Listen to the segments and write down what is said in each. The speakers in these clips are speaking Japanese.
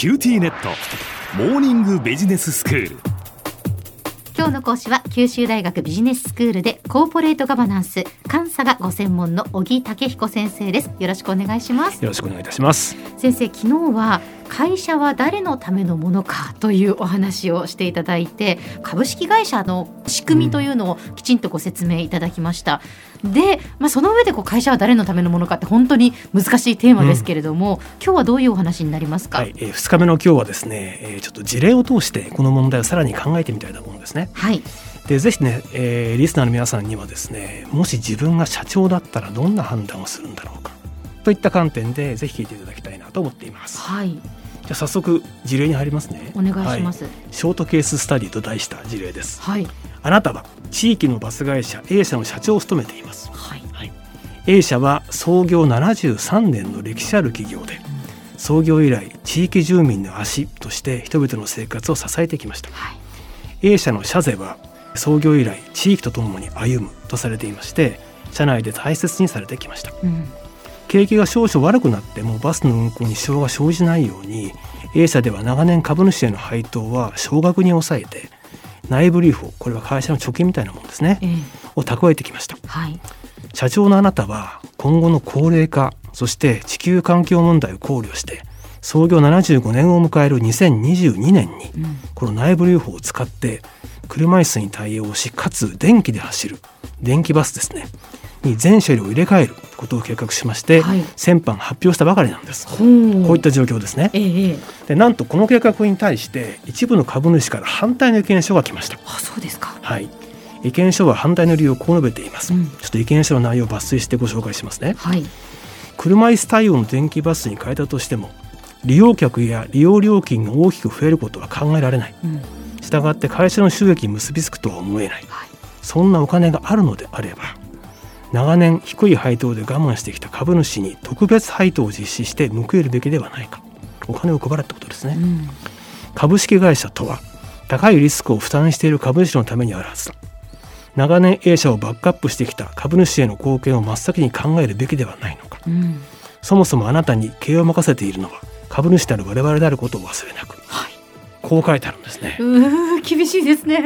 QTnet。モーニングビジネススクール。今日の講師は九州大学ビジネススクールでコーポレートガバナンス監査がご専門の小木武彦先生です。よろしくお願いします。よろしくお願いいたします。先生昨日は会社は誰のためのものかというお話をしていただいて株式会社の仕組みというのをきちんとご説明いただきました。うん、で、まあ、その上でこう会社は誰のためのものかって本当に難しいテーマですけれども、うん、今日はどういうお話になりますか、はいえー、2日目の今日はですね、えー、ちょっと事例を通してこの問題をさらに考えてみたいと思うんですね。はいでぜひね、えー、リスナーの皆さんにはですねもし自分が社長だったらどんな判断をするんだろうかといった観点でぜひ聞いていただきたいなと思っています。はいじゃ早速事例に入りますね。お願いします、はい、ショートケーススタディと題した事例です。はい。あなたは地域のバス会社 A 社の社長を務めています。はい、はい、A 社は創業73年の歴史ある企業で、うん、創業以来地域住民の足として人々の生活を支えてきました、はい、A 社の社税は創業以来地域とともに歩むとされていまして社内で大切にされてきました、うん景気が少々悪くなってもバスの運行に支障が生じないように A 社では長年株主への配当は少額に抑えて内部留保これは会社の貯金みたいなもんですね、えを蓄えてきました、はい、社長のあなたは今後の高齢化そして地球環境問題を考慮して創業75年を迎える2022年に、この内部留保を使って車椅子に対応しかつ電気で走る電気バスですねに全車両を入れ替えることを計画しまして、はい、先般発表したばかりなんです。こういった状況ですね、ええ、でなんとこの計画に対して一部の株主から反対の意見書が来ました。あそうですか。はい。意見書は反対の理由をこう述べています、うん、ちょっと意見書の内容を抜粋してご紹介しますね、はい、車椅子対応の電気バスに変えたとしても利用客や利用料金が大きく増えることは考えられない、うん、したがって会社の収益に結びつくとは思えない、はい、そんなお金があるのであれば長年低い配当で我慢してきた株主に特別配当を実施して報えるべきではないか。お金を配るってことですね、うん、株式会社とは高いリスクを負担している株主のためにあるはず。だ長年 A 社をバックアップしてきた株主への貢献を真っ先に考えるべきではないのか、うん、そもそもあなたに経営を任せているのは株主である我々であることを忘れなく、はい、こう書いてあるんですね。う厳しいですね、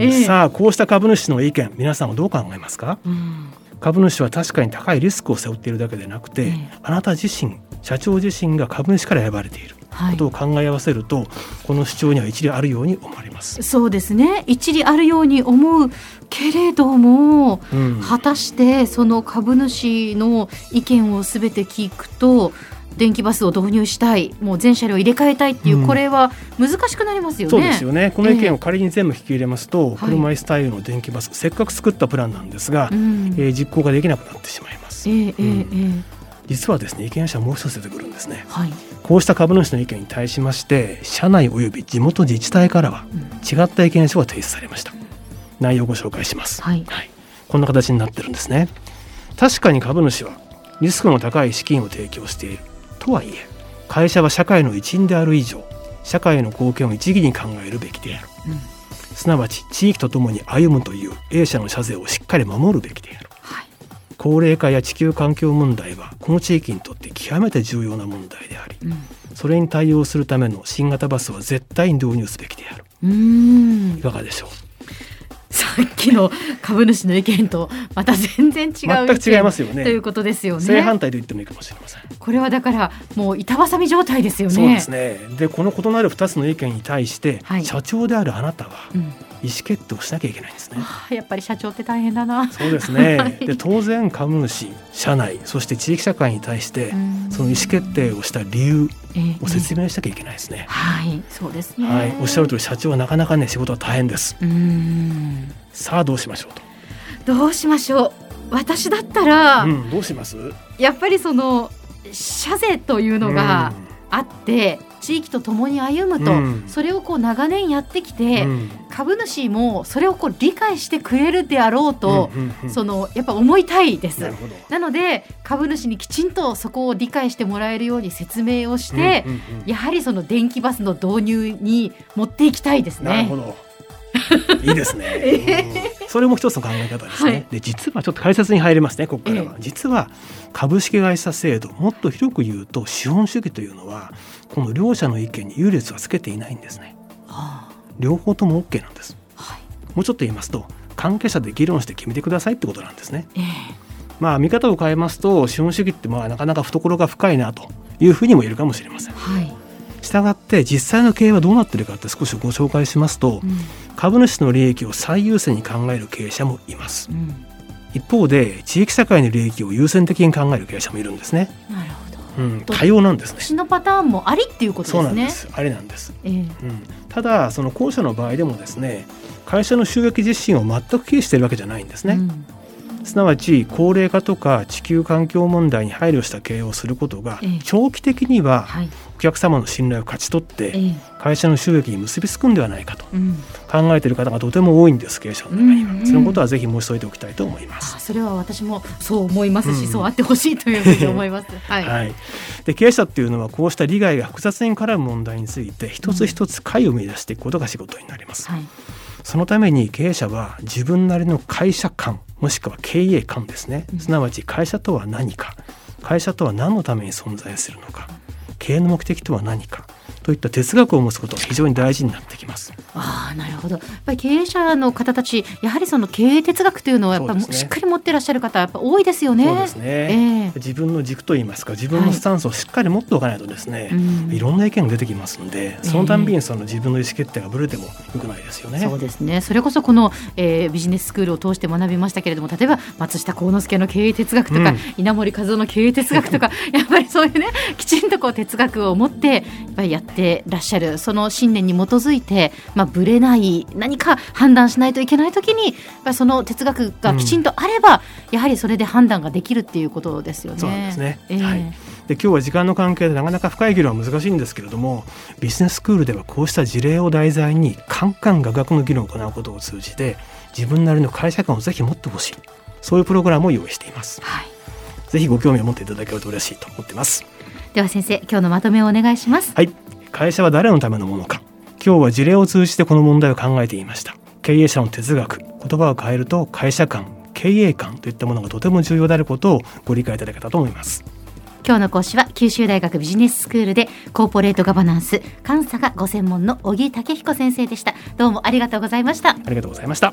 えー、さあこうした株主の意見皆さんはどう考えますか、うん株主は確かに高いリスクを背負っているだけでなくて、ええ、あなた自身社長自身が株主から選ばれていることを考え合わせると、はい、この主張には一理あるように思われます。そうですね。一理あるように思うけれども、うん、果たしてその株主の意見をすべて聞くと電気バスを導入したいもう全車両入れ替えたいっていう、うん、これは難しくなりますよね。そうですよね。この意見を仮に全部引き入れますと、えー、車椅子対応の電気バス、はい、せっかく作ったプランなんですが、うん、えー、実行ができなくなってしまいます。えー、えー、実はですね意見者はもう一つ出てくるんですね、はい、こうした株主の意見に対しまして社内および地元自治体からは違った意見書が提出されました、内容をご紹介します、はい、はい、こんな形になってるんですね。確かに株主はリスクの高い資金を提供しているとはいえ会社は社会の一員である以上社会への貢献を一義に考えるべきである、うん、すなわち地域とともに歩むという A 社の社税をしっかり守るべきである、はい、高齢化や地球環境問題はこの地域にとって極めて重要な問題であり、うん、それに対応するための新型バスは絶対に導入すべきである。いかがでしょう？さっきの株主の意見とまた全然違う全く違いますよね。ということですよね。正反対と言ってもいいかもしれません。これはだからもう板挟み状態ですよね。そうですね。でこの異なる2つの意見に対して、はい、社長であるあなたは、うん。意思決定をしなきゃいけないんですね。やっぱり社長って大変だな。そうですね。はい、で当然株主、社内、そして地域社会に対してその意思決定をした理由を説明しなきゃいけないですね。えー、はい、そうですね。はい、おっしゃる通り社長はなかなかね仕事は大変です。さあどうしましょうと。どうしましょう。私だったら、うん、どうします？やっぱりその社税というのがあって。地域と共に歩むと、うん、それをこう長年やってきて、うん、株主もそれをこう理解してくれるであろうと、うんうんうん、そのやっぱ思いたいです。なので株主にきちんとそこを理解してもらえるように説明をして、うんうんうん、やはりその電気バスの導入に持っていきたいですね。いいですね、えー、それも一つの考え方ですね、はい、で実はちょっと解説に入りますねここからは、えー、実は株式会社制度もっと広く言うと資本主義というのはこの両者の意見に優劣はつけていないんですね。両方とも OK なんです、はい、もうちょっと言いますと関係者で議論して決めてくださいってことなんですね。えー、まあ見方を変えますと資本主義ってまあなかなか懐が深いなというふうにも言えるかもしれません。はいしたがって実際の経営はどうなってるかって少しご紹介しますと、うん、株主の利益を最優先に考える経営者もいます、うん、一方で地域社会の利益を優先的に考える経営者もいるんですね。なるほど。うん、多様なんですね。死のパターンもありっていうことですね。ありなんです。えー、うん、ただその後者の場合でもですね、会社の収益実身を全く軽視しているわけじゃないんですね。うんすなわち高齢化とか地球環境問題に配慮した経営をすることが長期的にはお客様の信頼を勝ち取って会社の収益に結びつくんではないかと考えている方がとても多いんです経営者の中には、そのことはぜひ申し添えておきたいと思います。それは私もそう思いますし、そうあってほしいというふうに思います、はい、はい、で経営者っていうのはこうした利害が複雑に絡む問題について一つ一つ解を生み出していくことが仕事になります、はいそのために経営者は自分なりの会社観もしくは経営観ですね、すなわち会社とは何か。会社とは何のために存在するのか。経営の目的とは何か。といった哲学を持つことが非常に大事になってきます。ああなるほど。やっぱり経営者の方たちやはりその経営哲学というのはやっぱり、ね、しっかり持ってらっしゃる方やっぱ多いですよね。そうですね。えー、自分の軸といいますか自分のスタンスをしっかり持っておかないとですね、はい、いろんな意見が出てきますので、そのたんびにその自分の意思決定がぶれてもよくないですよね。そうですね。それこそこの、えー、ビジネススクールを通して学びましたけれども、例えば松下幸之助の経営哲学とか、うん、稲森和夫の経営哲学とか やっぱりそういうねきちんとこう哲学を持ってやっぱりやってらっしゃる。その信念に基づいて、まあ、ぶれない何か判断しないといけない時にその哲学がきちんとあれば、うん、やはりそれで判断ができるっていうことですよね。そうですね、えー、はい。で今日は時間の関係でなかなか深い議論は難しいんですけれどもビジネススクールではこうした事例を題材にカンカン画学の議論を行うことを通じて自分なりの会社観をぜひ持ってほしい。そういうプログラムを用意しています、はい、ぜひご興味を持っていただけると嬉しいと思ってます。では先生今日のまとめをお願いします。はい。会社は誰のためのものか今日は事例を通じてこの問題を考えていました。経営者の哲学言葉を変えると会社観経営観といったものがとても重要であることをご理解いただけたと思います。今日の講師は九州大学ビジネススクールでコーポレートガバナンス監査がご専門の小木武彦先生でした。どうもありがとうございました。ありがとうございました